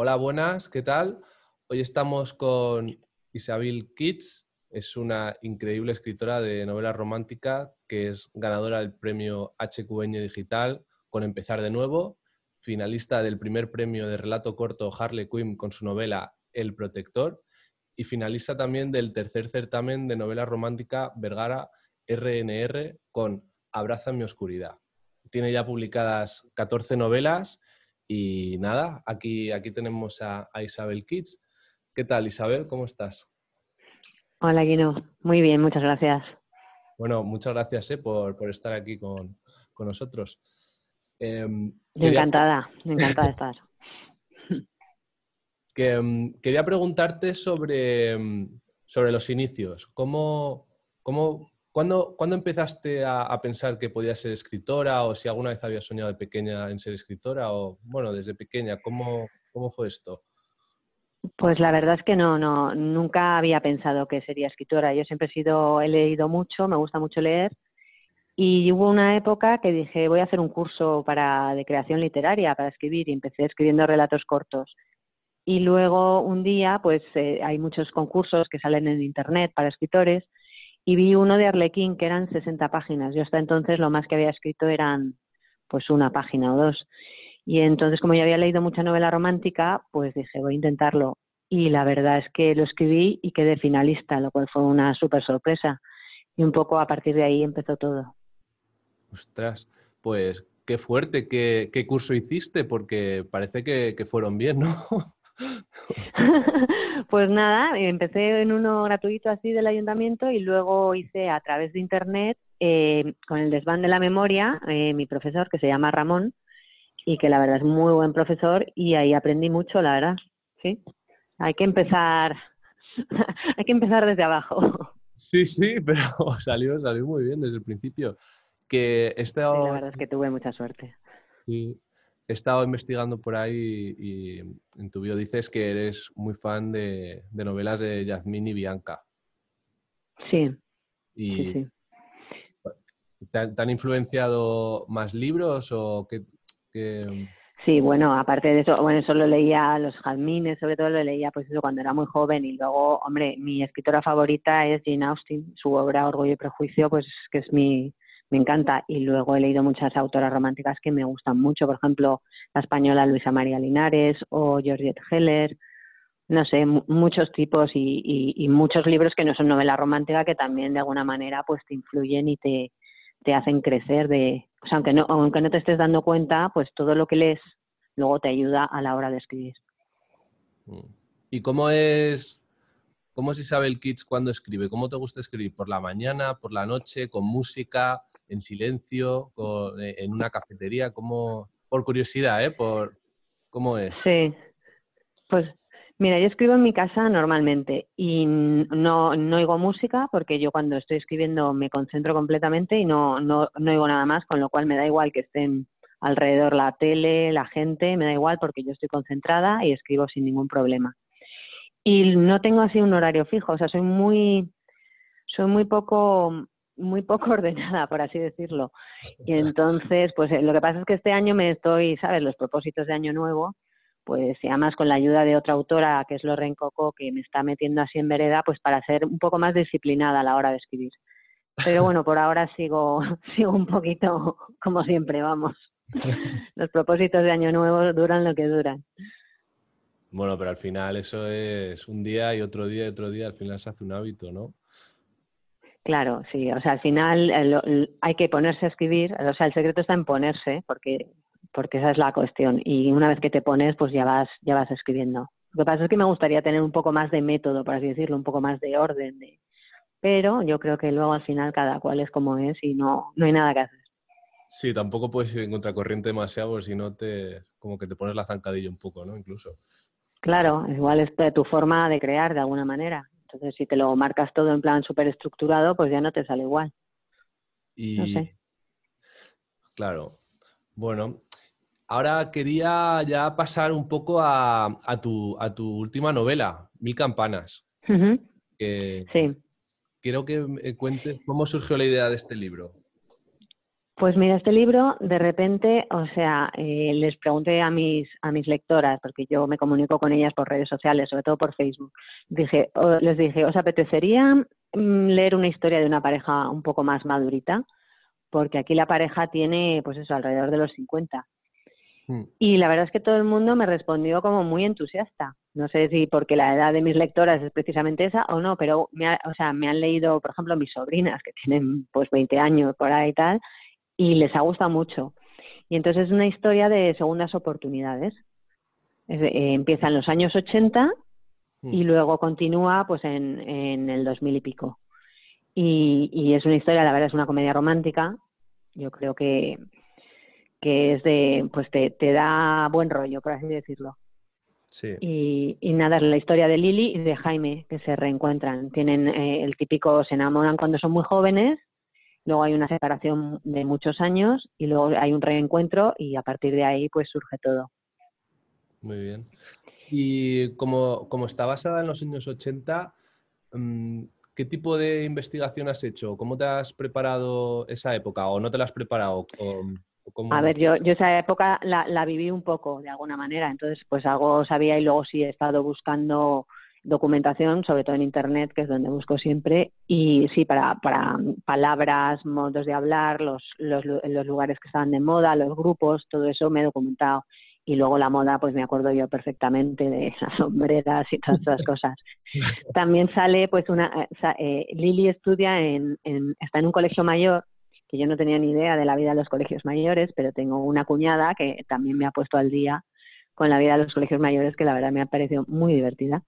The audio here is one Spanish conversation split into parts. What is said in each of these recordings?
Hola, buenas, ¿qué tal? Hoy estamos con Isabel Kitts, es una increíble escritora de novela romántica que es ganadora del premio HQN Digital con Empezar de Nuevo, finalista del primer premio de relato corto Harley Quinn con su novela El Protector y finalista también del tercer certamen de novela romántica Vergara RNR con Abraza mi oscuridad. Tiene ya publicadas 14 novelas y nada, aquí, aquí tenemos a, Isabel Kitts. ¿Qué tal, Isabel? ¿Cómo estás? Hola, Guino. Muy bien, muchas gracias. Bueno, muchas gracias eh, por, estar aquí con, nosotros. Em, encantada, encantada de estar. que, em, quería preguntarte sobre, em, sobre los inicios. ¿Cómo, cómo, ¿Cuándo, empezaste a, pensar que podías ser escritora o si alguna vez habías soñado de pequeña en ser escritora o, bueno, desde pequeña, ¿cómo, cómo fue esto? Pues la verdad es que no, no, nunca había pensado que sería escritora. Yo siempre he sido, he leído mucho, me gusta mucho leer y hubo una época que dije voy a hacer un curso para de creación literaria para escribir y empecé escribiendo relatos cortos. Y luego un día, pues eh, hay muchos concursos que salen en internet para escritores y vi uno de Arlequín que eran 60 páginas. Yo hasta entonces lo más que había escrito eran pues una página o dos. Y entonces como ya había leído mucha novela romántica, pues dije, voy a intentarlo. Y la verdad es que lo escribí y quedé finalista, lo cual fue una súper sorpresa. Y un poco a partir de ahí empezó todo. Ostras, pues qué fuerte, qué, qué curso hiciste, porque parece que, que fueron bien, ¿no? pues nada, empecé en uno gratuito así del ayuntamiento y luego hice a través de internet eh, con el desván de la memoria eh, mi profesor que se llama Ramón y que la verdad es muy buen profesor y ahí aprendí mucho, la verdad. Sí, hay que empezar, hay que empezar desde abajo. Sí, sí, pero salió, salió muy bien desde el principio. Que este... la verdad es que tuve mucha suerte. Sí, he estado investigando por ahí y, en tu bio dices que eres muy fan de, novelas de Yasmín y Bianca. Sí. Y ¿te, han influenciado más libros o qué, Sí, bueno, aparte de eso, bueno, eso lo leía los Jalmines, sobre todo lo leía pues eso cuando era muy joven y luego, hombre, mi escritora favorita es Jane Austen, su obra Orgullo y Prejuicio, pues que es mi, me encanta. Y luego he leído muchas autoras románticas que me gustan mucho, por ejemplo, la española Luisa María Linares o Georgette Heller, no sé, muchos tipos y, muchos libros que no son novela romántica que también de alguna manera pues te influyen y te, te hacen crecer de, o sea, aunque no, aunque no te estés dando cuenta, pues todo lo que lees luego te ayuda a la hora de escribir. Mm. ¿Y cómo es, cómo es Isabel Kitts cuando escribe? ¿Cómo te gusta escribir? ¿Por la mañana, por la noche, con música? En silencio, eh, en una cafetería? como por curiosidad, ¿eh? Por, ¿Cómo es? Sí, pues mira, yo escribo en mi casa normalmente y no, no oigo música porque yo cuando estoy escribiendo me concentro completamente y no, no, no oigo nada más, con lo cual me da igual que estén alrededor la tele, la gente, me da igual porque yo estoy concentrada y escribo sin ningún problema. Y no tengo así un horario fijo, o sea, soy muy, soy muy poco muy poco ordenada, por así decirlo. Y entonces, pues eh, lo que pasa es que este año me estoy, ¿sabes? Los propósitos de año nuevo, pues y además con la ayuda de otra autora, que es Loren Coco, que me está metiendo así en vereda, pues para ser un poco más disciplinada a la hora de escribir. Pero bueno, por ahora sigo, sigo un poquito como siempre, vamos. Los propósitos de año nuevo duran lo que duran. Bueno, pero al final eso es un día y otro día y otro día, al final se hace un hábito, ¿no? Claro, sí, o sea, al final eh, hay que ponerse a escribir, o sea, el secreto está en ponerse, porque, porque esa es la cuestión. Y una vez que te pones, pues ya vas, ya vas escribiendo. Lo que pasa es que me gustaría tener un poco más de método, por así decirlo, un poco más de orden, de... pero yo creo que luego al final cada cual es como es y no, no hay nada que hacer. Sí, tampoco puedes ir en contracorriente demasiado, si no te, como que te pones la zancadilla un poco, ¿no? Incluso. Claro, igual es tu forma de crear de alguna manera. Entonces, si te lo marcas todo en plan súper estructurado, pues ya no te sale igual. Y... Claro. Bueno, ahora quería ya pasar un poco a, tu, a tu última novela, Mil Campanas. sí. Quiero que me cuentes cómo surgió la idea de este libro. Pues mira, este libro, de repente, o sea, eh, les pregunté a mis, a mis lectoras, porque yo me comunico con ellas por redes sociales, sobre todo por Facebook, dije, les dije, ¿os apetecería mm, leer una historia de una pareja un poco más madurita? Porque aquí la pareja tiene, pues eso, alrededor de los 50. Mm. Y la verdad es que todo el mundo me respondió como muy entusiasta. No sé si porque la edad de mis lectoras es precisamente esa o no, pero me, o sea, me han leído, por ejemplo, mis sobrinas que tienen pues 20 años por ahí y tal, y les ha gustado mucho. Y entonces es una historia de segundas oportunidades. Eh, empieza en los años 80 mm. y luego continúa pues en, en el 2000 y pico. Y, y, es una historia, la verdad es una comedia romántica. Yo creo que, que es de, pues te, te da buen rollo, por así decirlo. Sí. Y, y, nada, es la historia de Lili y de Jaime que se reencuentran. Tienen eh, el típico, se enamoran cuando son muy jóvenes luego hay una separación de muchos años y luego hay un reencuentro y a partir de ahí pues surge todo. Muy bien. Y como, está basada en los años 80, mm, ¿qué tipo de investigación has hecho? ¿Cómo te has preparado esa época o no te la has preparado? A ver, yo, yo esa época la, la, viví un poco de alguna manera, entonces pues algo sabía y luego sí he estado buscando documentación, sobre todo en Internet, que es donde busco siempre, y sí, para, para palabras, modos de hablar, los, los, los lugares que estaban de moda, los grupos, todo eso me he documentado. Y luego la moda, pues me acuerdo yo perfectamente de las sombreras y todas esas cosas. También sale, pues, una. Eh, Lili estudia en, en, está en un colegio mayor, que yo no tenía ni idea de la vida de los colegios mayores, pero tengo una cuñada que también me ha puesto al día con la vida de los colegios mayores, que la verdad me ha parecido muy divertida.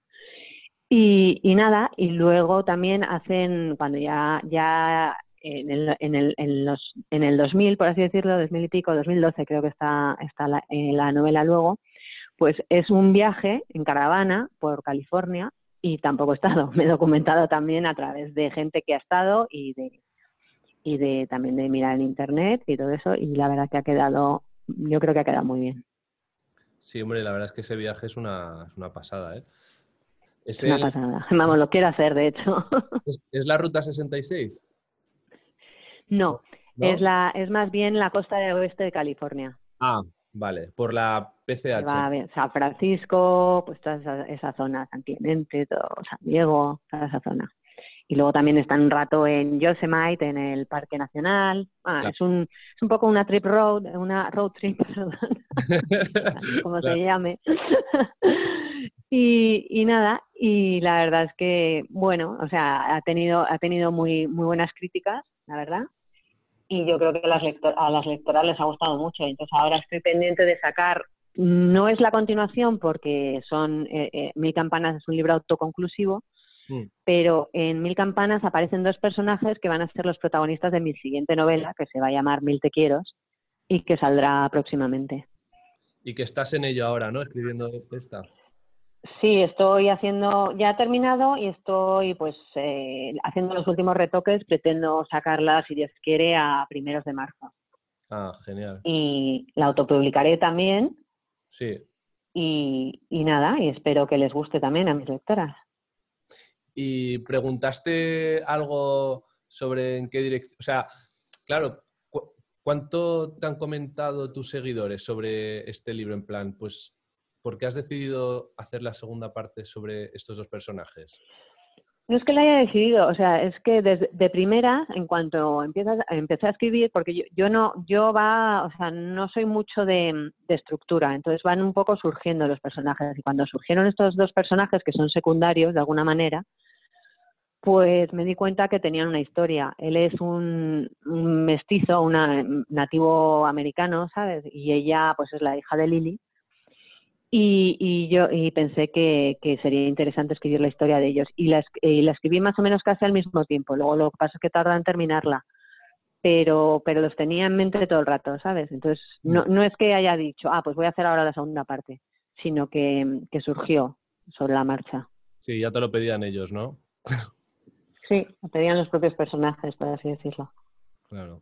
Y, y, nada, y luego también hacen, cuando ya, ya en el, en, el, en, los, en el 2000, por así decirlo, 2000 y pico, 2012 creo que está, está la, en la novela luego, pues es un viaje en caravana por California y tampoco he estado, me he documentado también a través de gente que ha estado y de y de también de mirar en internet y todo eso y la verdad que ha quedado yo creo que ha quedado muy bien. Sí, hombre, la verdad es que ese viaje es una, es una pasada, ¿eh? Es una pasada. Vamos, lo quiero hacer, de hecho. ¿Es, la ruta 66? No, Es, la, es más bien la costa del oeste de California. Ah, vale, por la PCH. Va San Francisco, pues toda esa, zona, San Clemente, todo, San Diego, toda esa zona. Y luego también está un rato en Yosemite, en el Parque Nacional. Ah, es, un, es un poco una trip road, una road trip, perdón, como se llame. Y, y, nada, y la verdad es que, bueno, o sea, ha tenido, ha tenido muy, muy buenas críticas, la verdad. Y yo creo que a las, a las lectoras les ha gustado mucho. Entonces ahora estoy pendiente de sacar, no es la continuación porque son, eh, eh, Mil Campanas es un libro autoconclusivo, mm. pero en Mil Campanas aparecen dos personajes que van a ser los protagonistas de mi siguiente novela, que se va a llamar Mil Te Quieros, y que saldrá próximamente. Y que estás en ello ahora, ¿no? Escribiendo esta. Sí, estoy haciendo, ya he terminado y estoy pues eh, haciendo los últimos retoques. Pretendo sacarla, si Dios quiere, a primeros de marzo. Ah, genial. Y la autopublicaré también. Sí. Y, y nada, y espero que les guste también a mis lectoras. ¿Y preguntaste algo sobre en qué dirección? O sea, claro, ¿cuánto te han comentado tus seguidores sobre este libro? En plan, pues ¿por qué has decidido hacer la segunda parte sobre estos dos personajes? No es que la haya decidido, o sea, es que desde de primera, en cuanto empiezas, empecé a escribir, porque yo, no, yo va, o sea, no soy mucho de, estructura, entonces van un poco surgiendo los personajes. Y cuando surgieron estos dos personajes que son secundarios de alguna manera, pues me di cuenta que tenían una historia. Él es un, un mestizo, un nativo americano, ¿sabes? Y ella, pues es la hija de Lily y, y, yo y pensé que, que, sería interesante escribir la historia de ellos. Y la, y la escribí más o menos casi al mismo tiempo. Luego lo que pasa es que tarda en terminarla. Pero pero los tenía en mente todo el rato sabes entonces no, mm. no es que haya dicho ah pues voy a hacer ahora la segunda parte sino que, que surgió sobre la marcha. Sí ya te lo pedían ellos no sí lo pedían los propios personajes por así decirlo. Claro.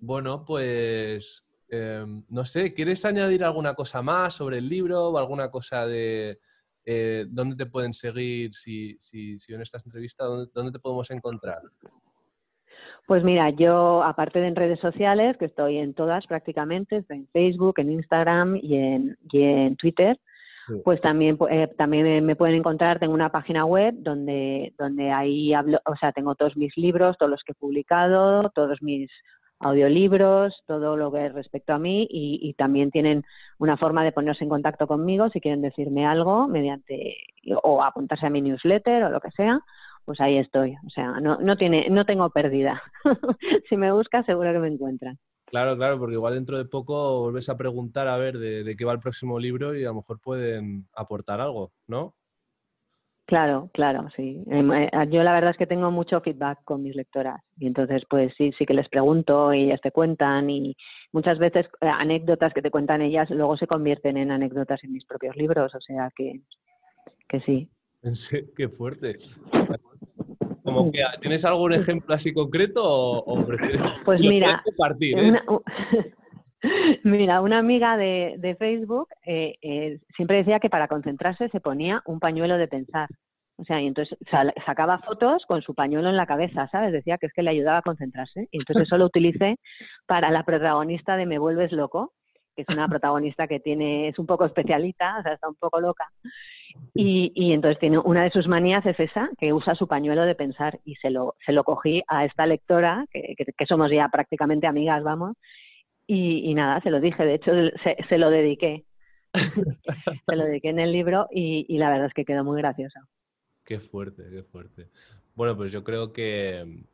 Bueno pues Em, no sé, ¿quieres añadir alguna cosa más sobre el libro o alguna cosa de eh, dónde te pueden seguir si, si, si en esta entrevista, dónde, te podemos encontrar? Pues mira, yo aparte de en redes sociales, que estoy en todas prácticamente, estoy en Facebook, en Instagram y en, y en Twitter, pues también eh, también me pueden encontrar, tengo una página web donde donde ahí hablo, o sea, tengo todos mis libros, todos los que he publicado, todos mis audiolibros, todo lo que es respecto a mí y, también tienen una forma de ponerse en contacto conmigo si quieren decirme algo mediante o apuntarse a mi newsletter o lo que sea, pues ahí estoy. O sea, no, no, tiene, no tengo pérdida. si me buscas seguro que me encuentran. Claro, claro, porque igual dentro de poco volvés a preguntar a ver de, de qué va el próximo libro y a lo mejor pueden aportar algo, ¿no? Claro, claro, sí. Em, eh, yo la verdad es que tengo mucho feedback con mis lectoras y entonces pues sí, sí que les pregunto y ellas te cuentan y muchas veces eh, anécdotas que te cuentan ellas luego se convierten en anécdotas en mis propios libros, o sea que, que sí. Qué fuerte. Como que, ¿Tienes algún ejemplo así concreto o, prefieres pues mira, compartir? Una, Mira, una amiga de, de Facebook eh, eh, siempre decía que para concentrarse se ponía un pañuelo de pensar. O sea, y entonces sacaba fotos con su pañuelo en la cabeza, ¿sabes? Decía que es que le ayudaba a concentrarse. Y entonces eso lo utilicé para la protagonista de Me vuelves loco, que es una protagonista que tiene, es un poco especialita, o sea, está un poco loca. Y, y entonces tiene una de sus manías es esa, que usa su pañuelo de pensar. Y se lo, se lo cogí a esta lectora, que, que somos ya prácticamente amigas, vamos, y, nada, se lo dije, de hecho se, lo dediqué. se lo dediqué en el libro y, la verdad es que quedó muy gracioso. Qué fuerte, qué fuerte. Bueno, pues yo creo que,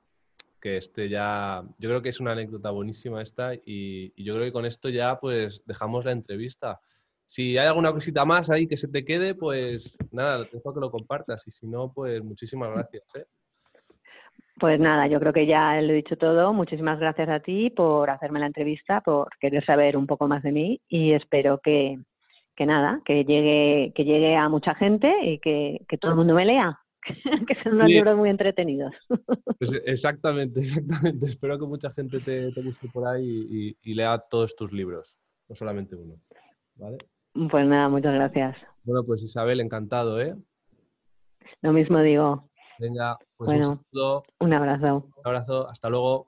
que este ya, yo creo que es una anécdota buenísima esta y, y, yo creo que con esto ya pues dejamos la entrevista. Si hay alguna cosita más ahí que se te quede, pues nada, te dejo que lo compartas y si no, pues muchísimas gracias. ¿eh? Pues nada, yo creo que ya lo he dicho todo. Muchísimas gracias a ti por hacerme la entrevista, por querer saber un poco más de mí y espero que, que nada, que llegue, que llegue a mucha gente y que, que todo el mundo me lea. que son unos libros muy entretenidos. Pues exactamente, exactamente. Espero que mucha gente te, te busque por ahí y, y, lea todos tus libros, no solamente uno. ¿Vale? Pues nada, muchas gracias. Bueno, pues Isabel, encantado, ¿eh? Lo mismo digo. Venga, pues un saludo. Un abrazo. Un abrazo, hasta luego.